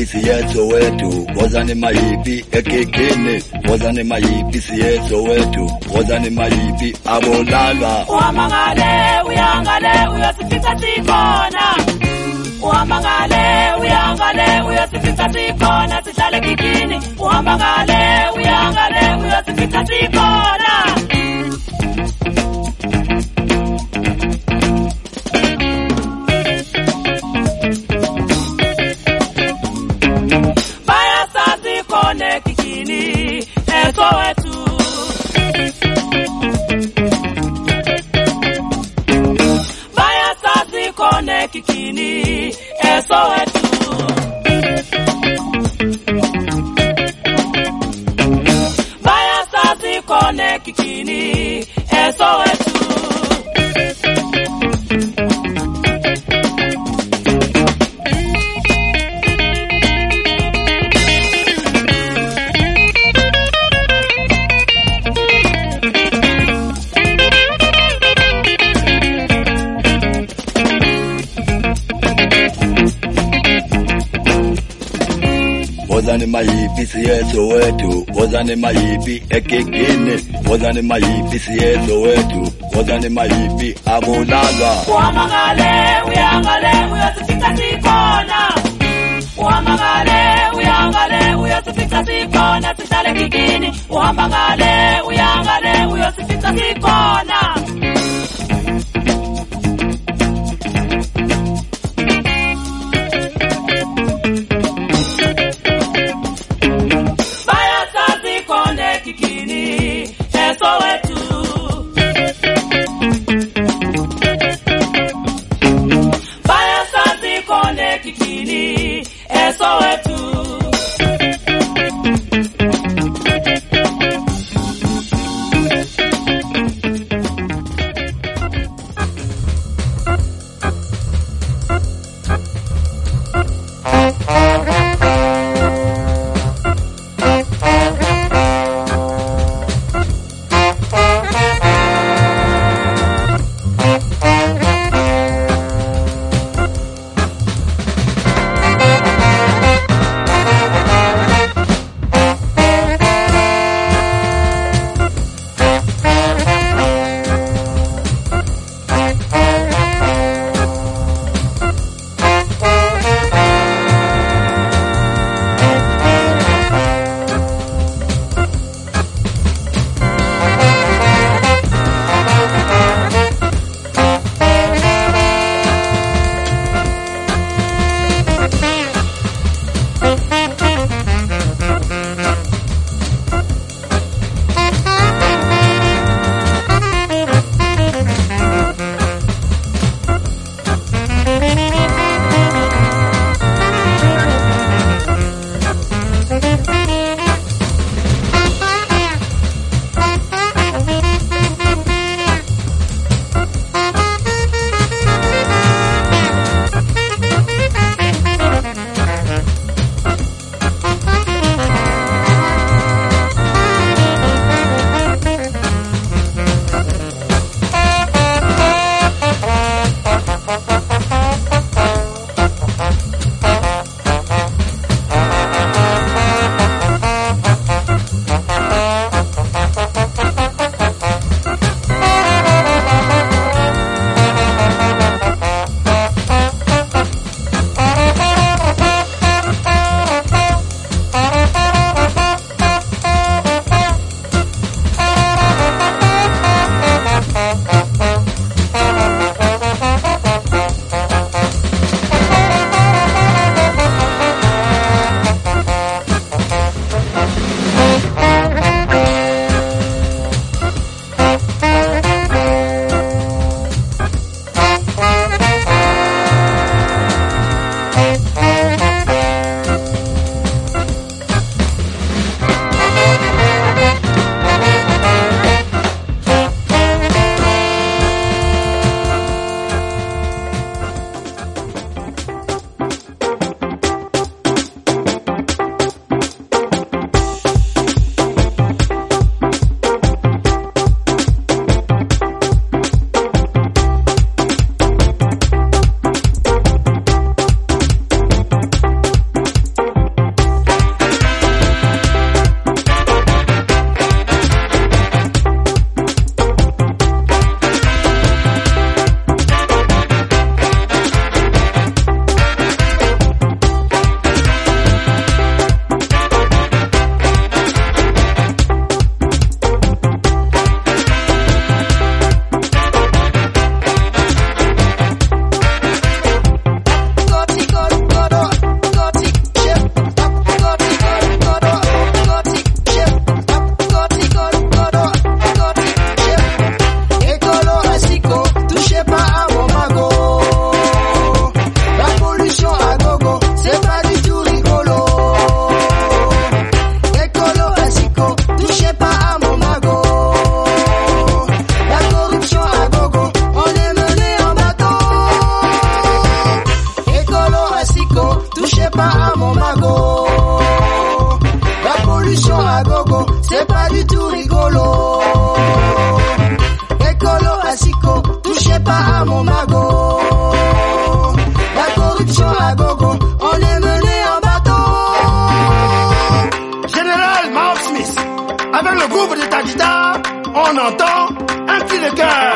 mayiphisiyezo wethu? Wozani mayipi ekekeni wozani mayiphisiyezo wethu? Wozani mayipi abolalwa? Uhamba ngale uyangale uyosifica sikhona. Uhamba ngale uyangale uyosifica sikhona. Sihlale kikini uhamba ngale uyangale uyosifica sikhona. wozani mayipi egegeni wozani mayipi siyedlo wethu wozani mayipi abulalwa. Uhamba ngale uyangale uyosifika sikhona. Uhamba ngale uyangale uyosifika sikhona sihlale kikini uhamba ngale uyangale uyosifika sikhona. La corruption à gogo, on est mené en bateau. Général Mark Smith, avec le groupe de Tadita, on entend un cri de cœur.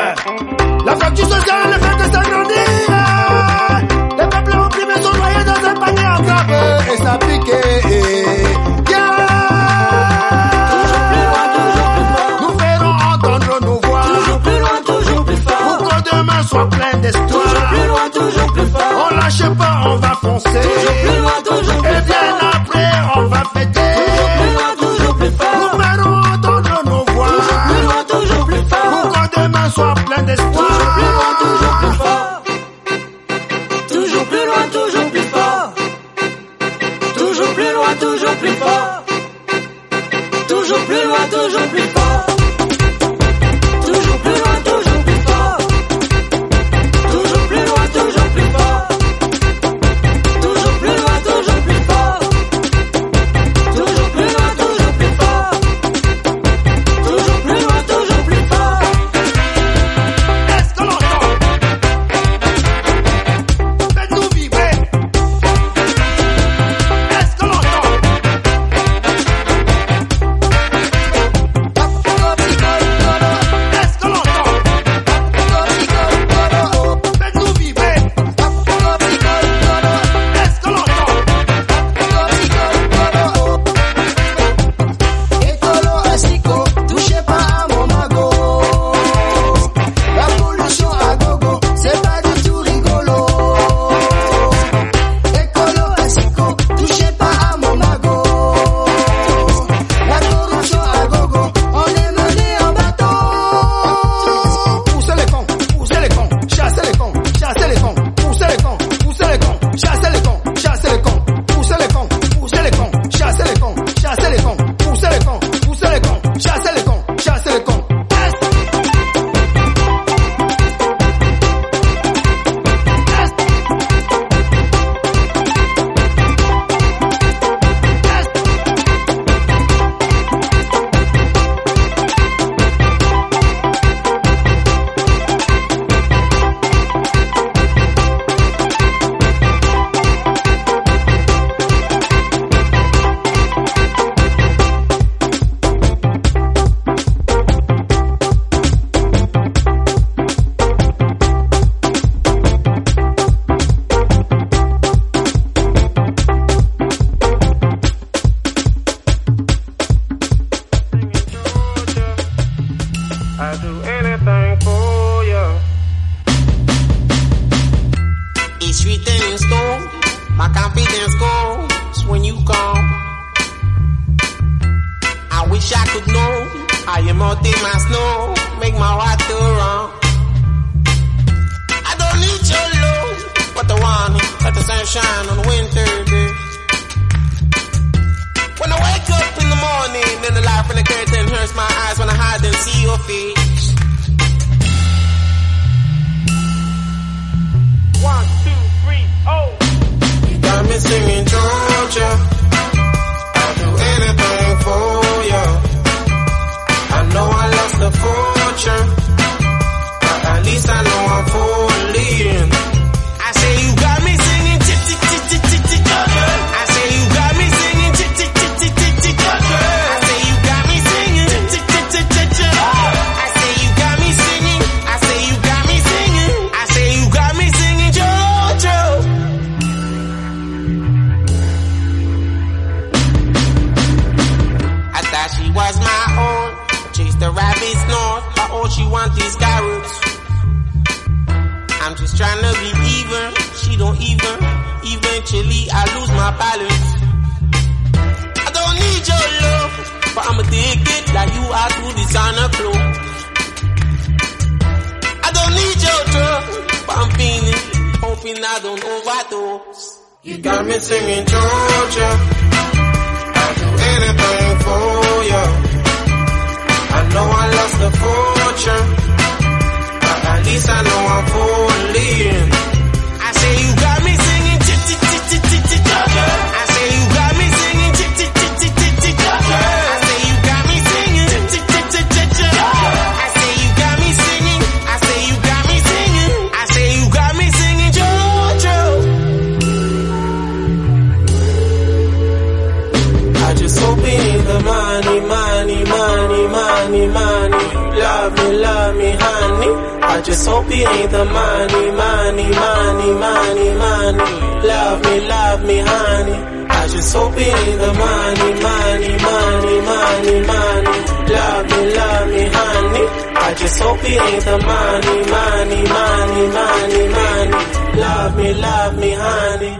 I just hope it ain't the money, money, money, money, money. Love me, love me, honey.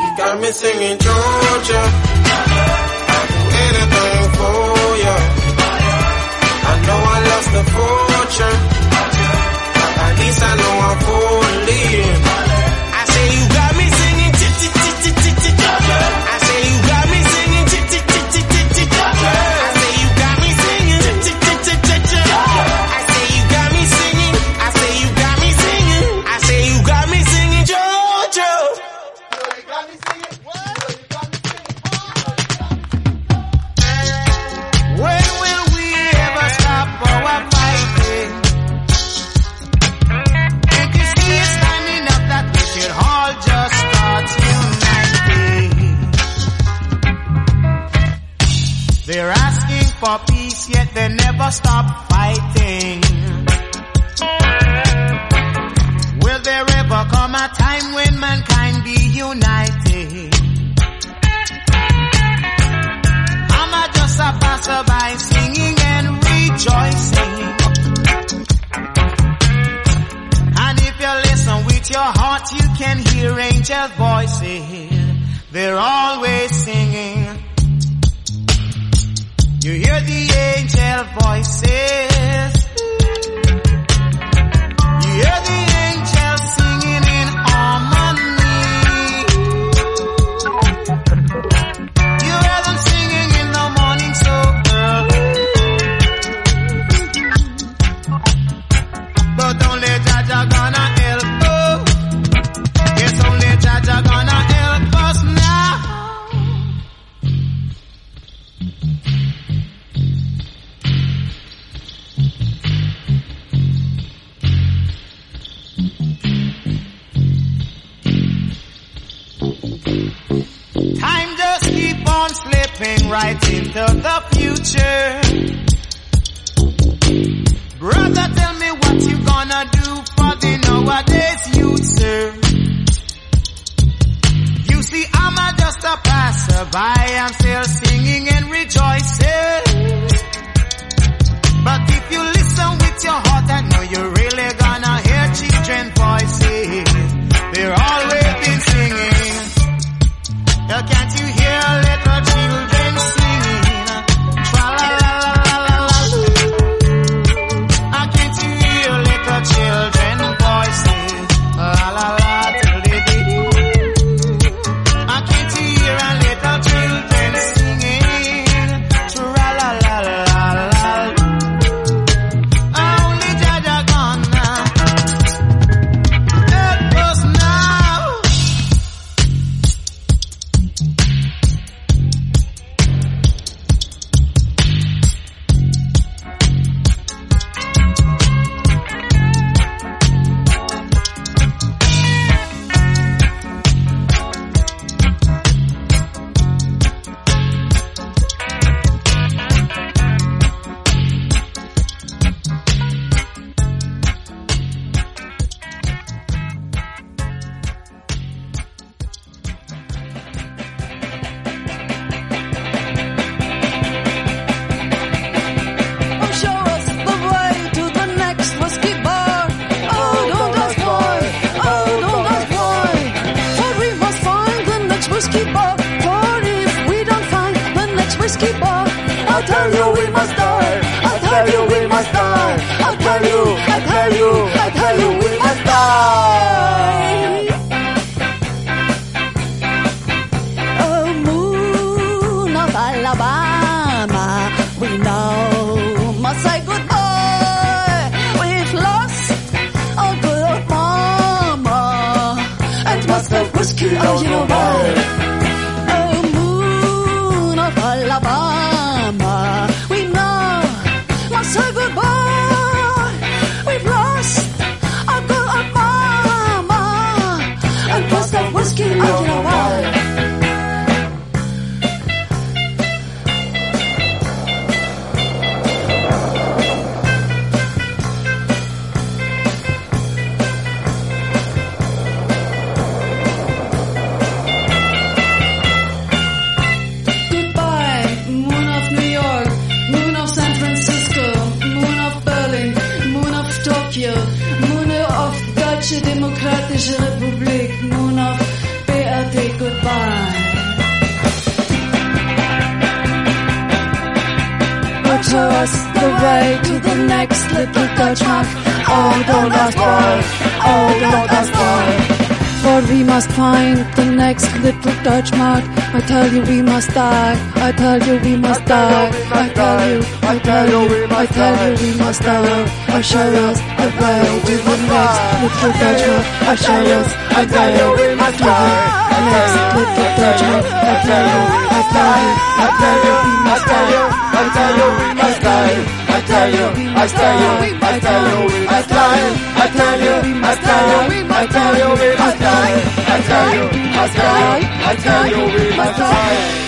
You got me singing Georgia. I do anything for ya. I know I lost the fortune. At least I know I'm for Of the future. next little Dutch mark. I tell you we must die. I tell you we must die. I tell you, I tell you, I tell you we must die. I show us the way to the next little Dutch mark. I show us, I tell you we must die. Next little Dutch mark. I tell you, I tell you, I tell you we must die. I tell you we must die. I tell you, I tell you, I tell you we must die. I tell you, I tell you, I tell you we must die. I tell you, I tell you, I tell you we must die.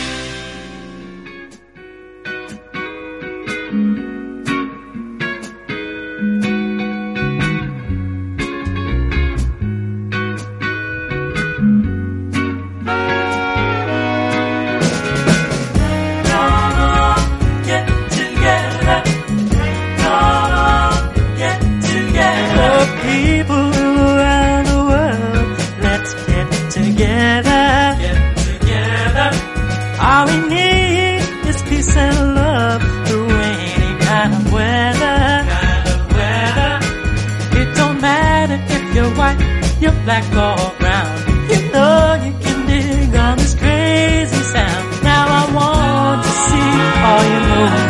black or brown. You know you can dig on this crazy sound. Now I want to see all your moves.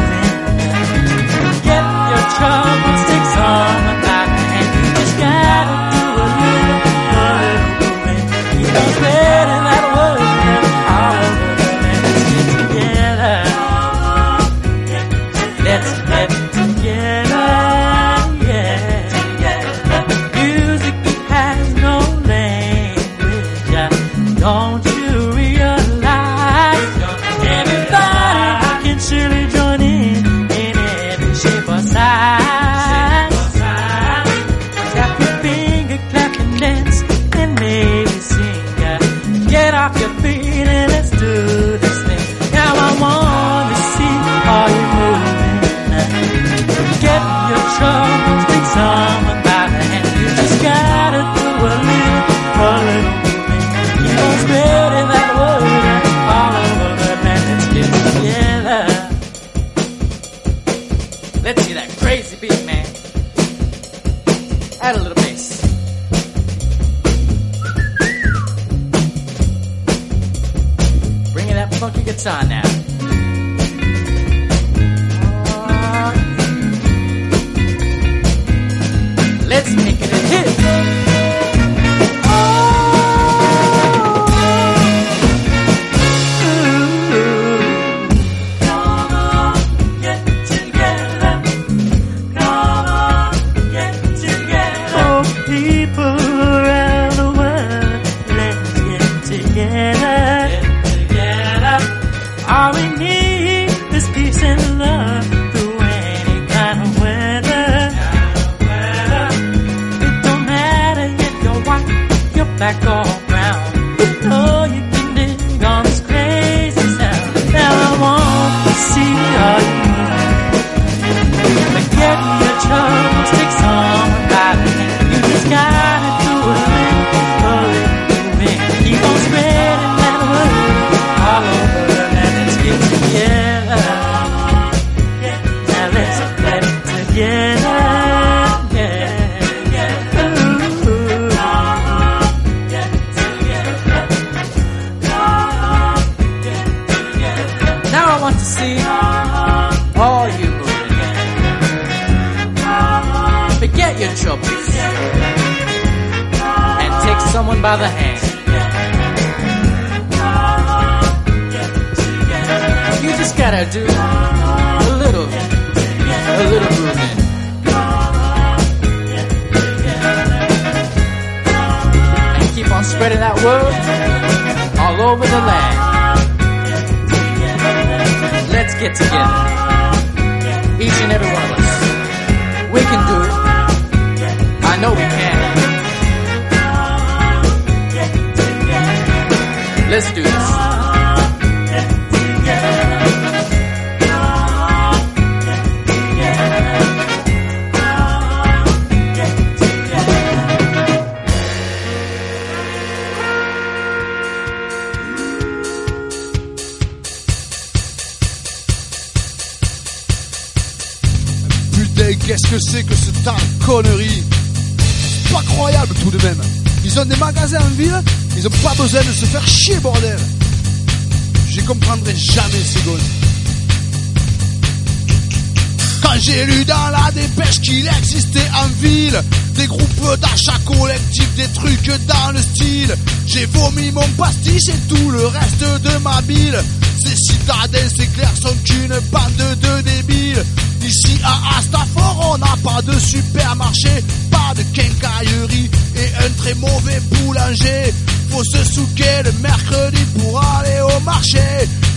D'achat collectifs, des trucs dans le style, j'ai vomi mon pastis et tout le reste de ma bile. Ces citadins, c'est clair, sont qu'une bande de débiles. Ici à Astafort, on n'a pas de supermarché, pas de quincaillerie et un très mauvais boulanger. Faut se souquer le mercredi pour aller au marché.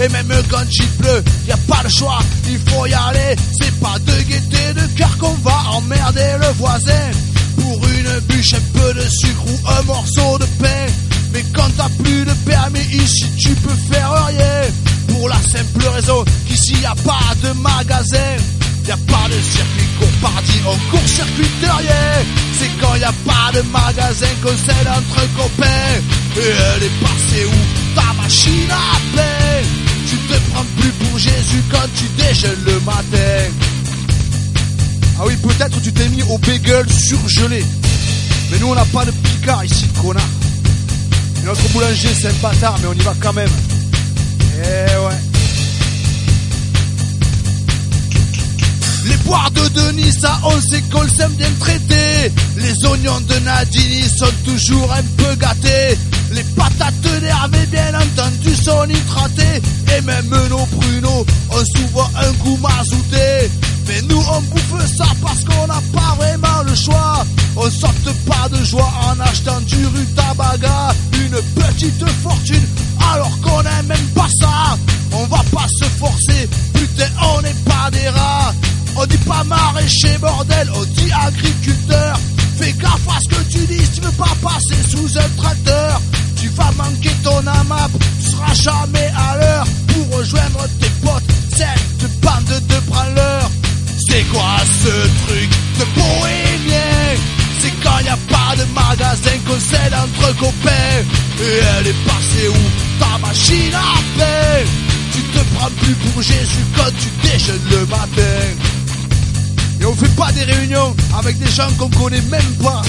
Et même quand il pleut, y a pas le choix, il faut y aller. C'est pas de gaieté de cœur qu'on va emmerder le voisin. Une bûche, un peu de sucre ou un morceau de pain. Mais quand t'as plus de permis ici, tu peux faire rien. Pour la simple raison qu'ici y a pas de magasin. Y a pas de circuit comparti, on court-circuit de rien. C'est quand y a pas de magasin qu'on s'aide entre copains. Et elle est passée où ta machine à pain Tu te prends plus pour Jésus quand tu déjeunes le matin. Ah oui, peut-être tu t'es mis au bagel surgelé. Mais nous on n'a pas de picard ici, connard. Et notre boulanger c'est un bâtard, mais on y va quand même. Eh ouais. Les poires de Denis, ça on sait qu'on s'aime bien traiter. Les oignons de Nadini sont toujours un peu gâtés. Les patates d'herbe, bien entendu, sont nitratées. Et même nos pruneaux ont souvent un goût mazouté. Mais nous on bouffe ça parce qu'on n'a pas vraiment le choix. On saute pas de joie en achetant du rutabaga, une petite fortune, alors qu'on n'aime même pas ça. On va pas se forcer, putain, on n'est pas des rats. On dit pas maraîcher, bordel, on dit agriculteur. Fais gaffe à ce que tu dis, tu veux pas passer sous un tracteur. Tu vas manquer ton AMAP, tu seras jamais à l'heure pour rejoindre tes potes, cette bande de branleurs. C'est quoi ce truc de bohémien? C'est quand y a pas de magasin qu'on s'aide entre copains. Et elle est passée où? Ta machine à pain Tu te prends plus pour Jésus quand tu déjeunes le matin. Et on fait pas des réunions avec des gens qu'on connaît même pas.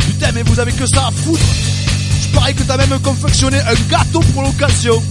Putain, mais vous avez que ça à foutre. Je parie que t'as même confectionné un gâteau pour l'occasion.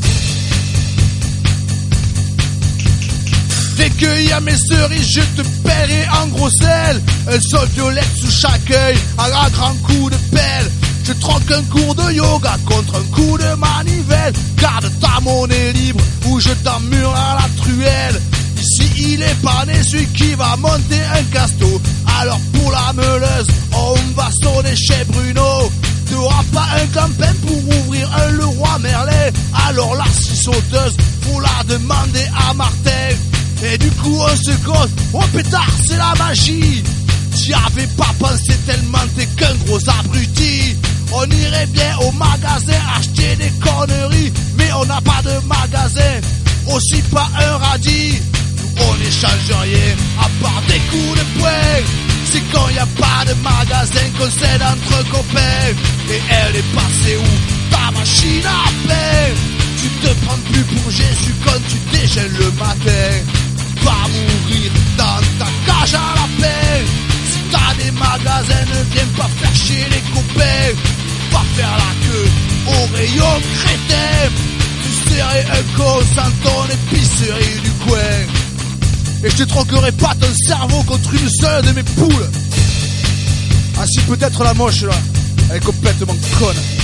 Qu'il y a mes cerises, je te paierai en gros sel. Un sol violette sous chaque œil, à grand coup de pelle. Je troque un cours de yoga contre un coup de manivelle. Garde ta monnaie libre ou je t'emmure à la truelle. Ici il est pas né celui qui va monter un casto. Alors pour la meuleuse, on va sonner chez Bruno. T'auras pas un campin pour ouvrir un Leroy Merlin. Alors la scie sauteuse, faut la demander à Martin. Et du coup on se cause, oh pétard c'est la magie. T'y avais pas pensé tellement t'es qu'un gros abruti. On irait bien au magasin acheter des conneries Mais on n'a pas de magasin, aussi pas un radis. On n'échange rien à part des coups de poing. C'est quand y a pas de magasin qu'on s'aide entre copains. Et elle est passée où? Ta machine à pain Tu te prends plus pour Jésus quand tu déjeunes le matin Va mourir dans ta cage à la paix. Si t'as des magasins, ne viens pas faire chier les copains. Va faire la queue au rayon crétin. Tu serais un con sans ton épicerie du coin. Et je te troquerai pas ton cerveau contre une seule de mes poules. Ah si peut-être la moche là, elle est complètement conne.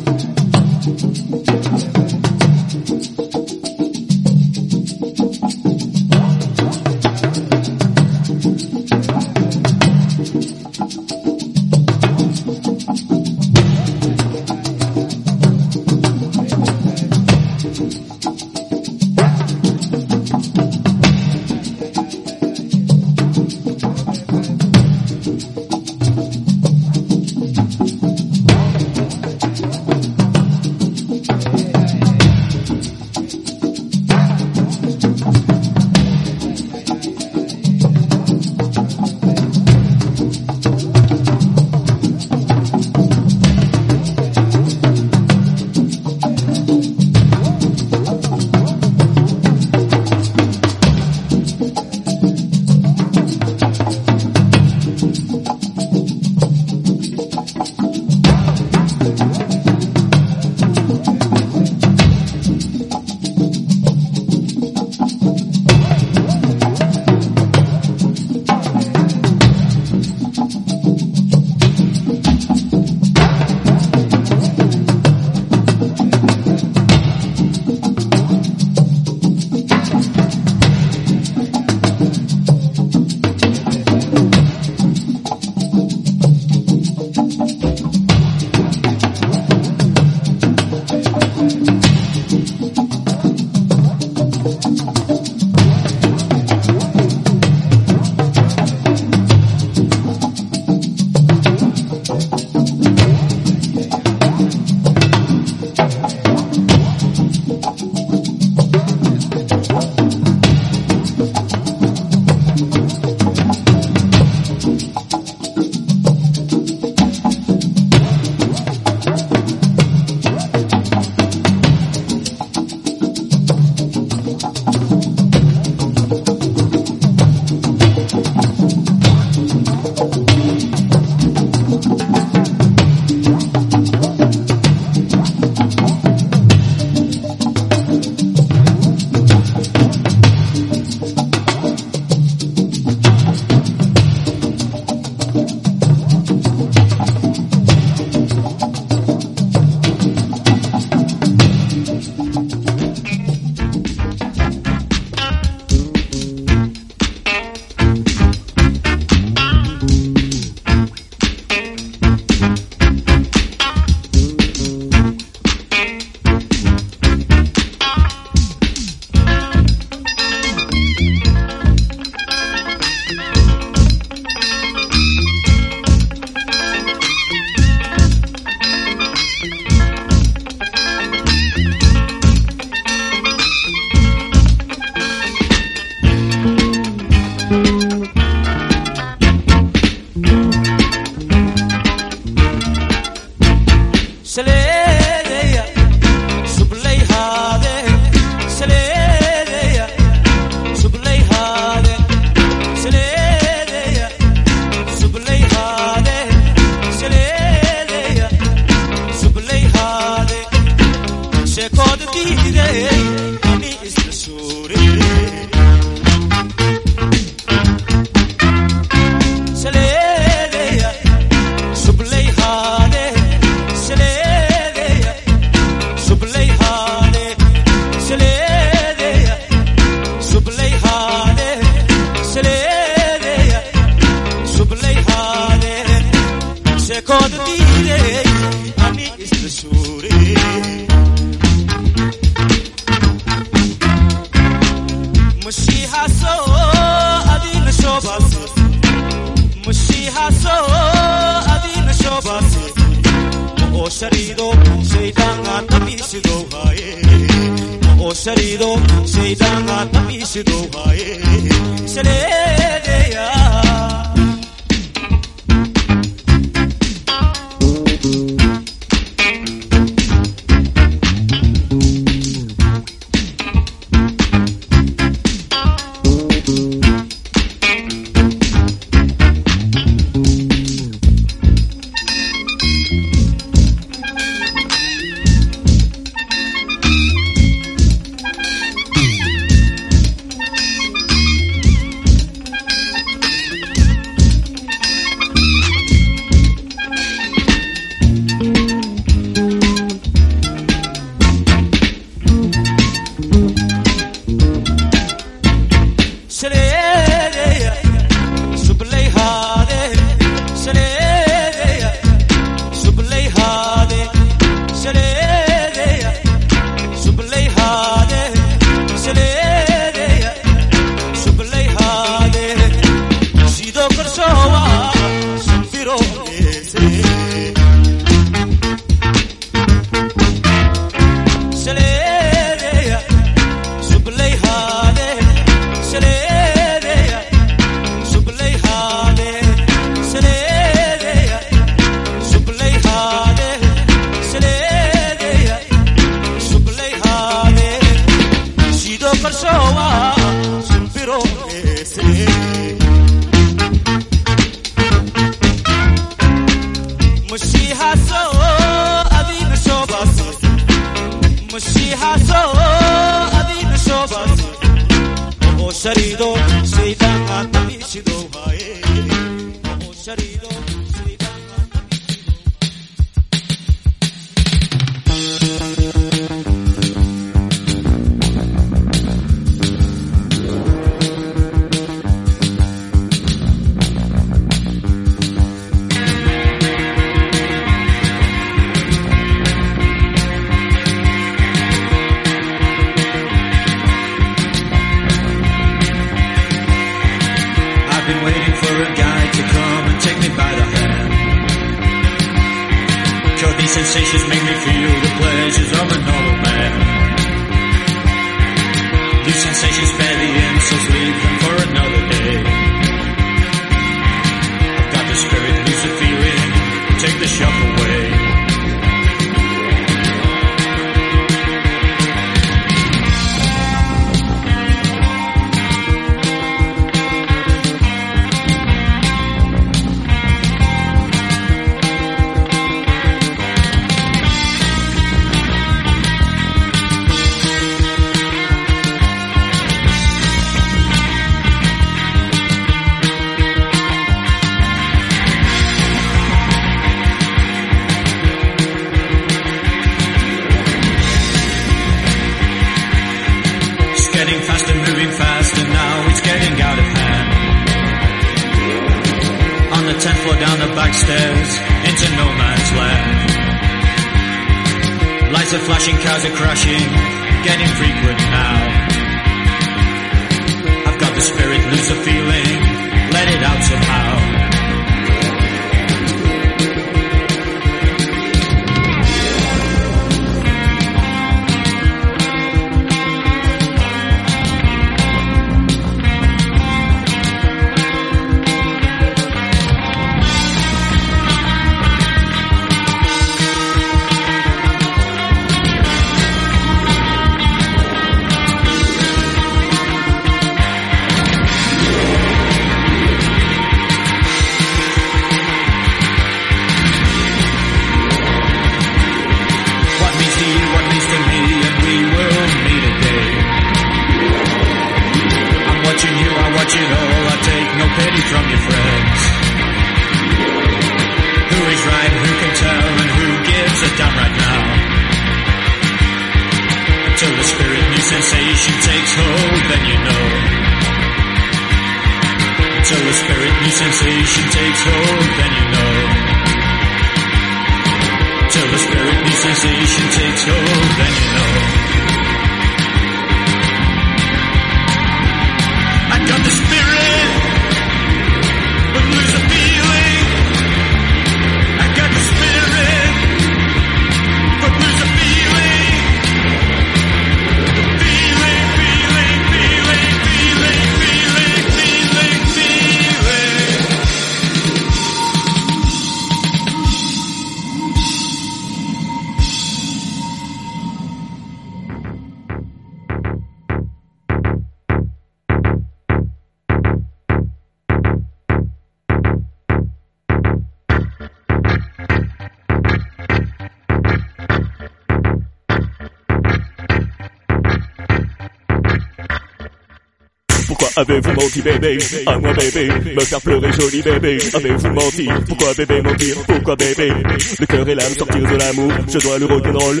Avez-vous menti bébé? À moi bébé Me faire pleurer joli bébé. Avez-vous menti? Pourquoi bébé mentir? Pourquoi bébé? Le cœur et l'âme sortir de l'amour. Je dois le rock'n'roll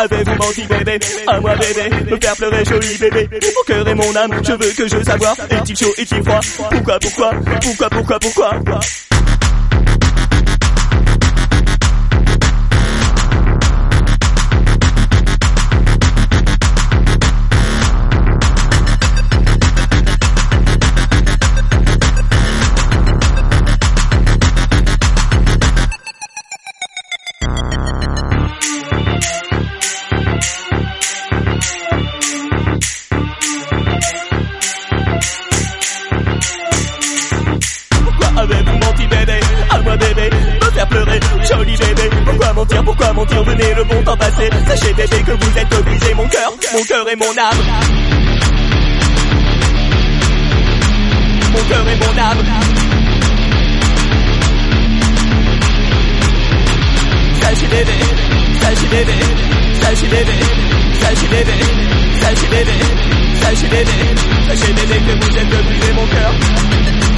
avez-vous menti bébé. À moi bébé Me faire pleurer joli bébé. Mon cœur et mon âme Je veux que je savoir. Est-il chaud Est-il froid. Pourquoi Pourquoi Pourquoi Pourquoi Pourquoi Pourquoi? Mon cœur et mon âme. Mon cœur et mon âme. Sachez bébé Sachez bébé Sachez bébé Sachez bébé Sachez bébé Sachez bébé Sachez bébé que vous êtes obligé Mon cœur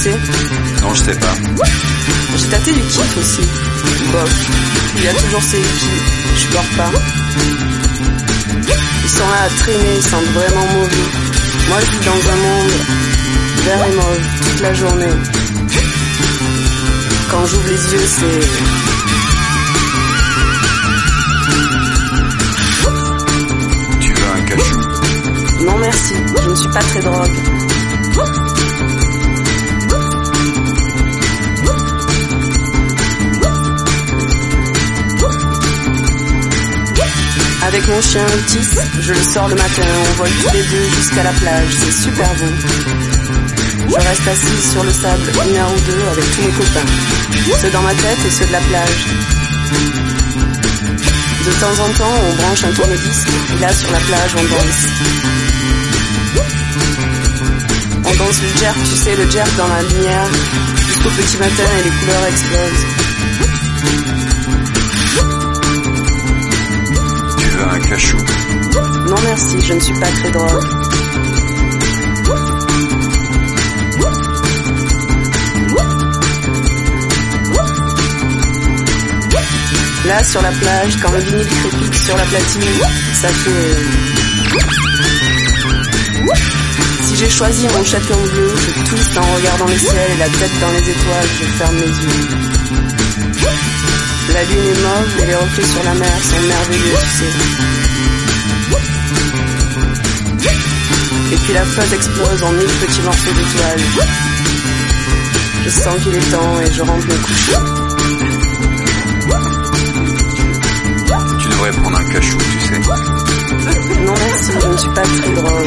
Non, je sais pas. J'ai tâté du kiff aussi. Bof, il y a toujours ces je porte pas. Ils sont là à traîner, ils sentent vraiment mauvais. Moi je vis dans un monde vert et mauve toute la journée. Quand j'ouvre les yeux, c'est... Tu veux un cachou Non merci, je ne suis pas très drogue. Mon chien Otis, je le sors le matin, on vole tous les deux jusqu'à la plage, c'est super beau. Je reste assise sur le sable une heure ou deux avec tous mes copains, ceux dans ma tête et ceux de la plage. De temps en temps, on branche un tourne-disque et là sur la plage, on danse. On danse le jerk, tu sais, le jerk dans la lumière, jusqu'au petit matin et les couleurs explosent. Un Non drogue. Là, sur la plage, quand le vinyle crépite sur la platine, ça fait... Si j'ai choisi mon château bleu, je twiste en regardant le ciel et la tête dans les étoiles, je ferme les yeux. La lune est mauve et les reflets sur la mer sont merveilleux, tu sais. Et puis la flotte explose en mille petits morceaux d'étoiles. Je sens qu'il est temps et je rentre me coucher. Tu devrais prendre un cachou, tu sais. Non merci, je ne suis pas très drôle.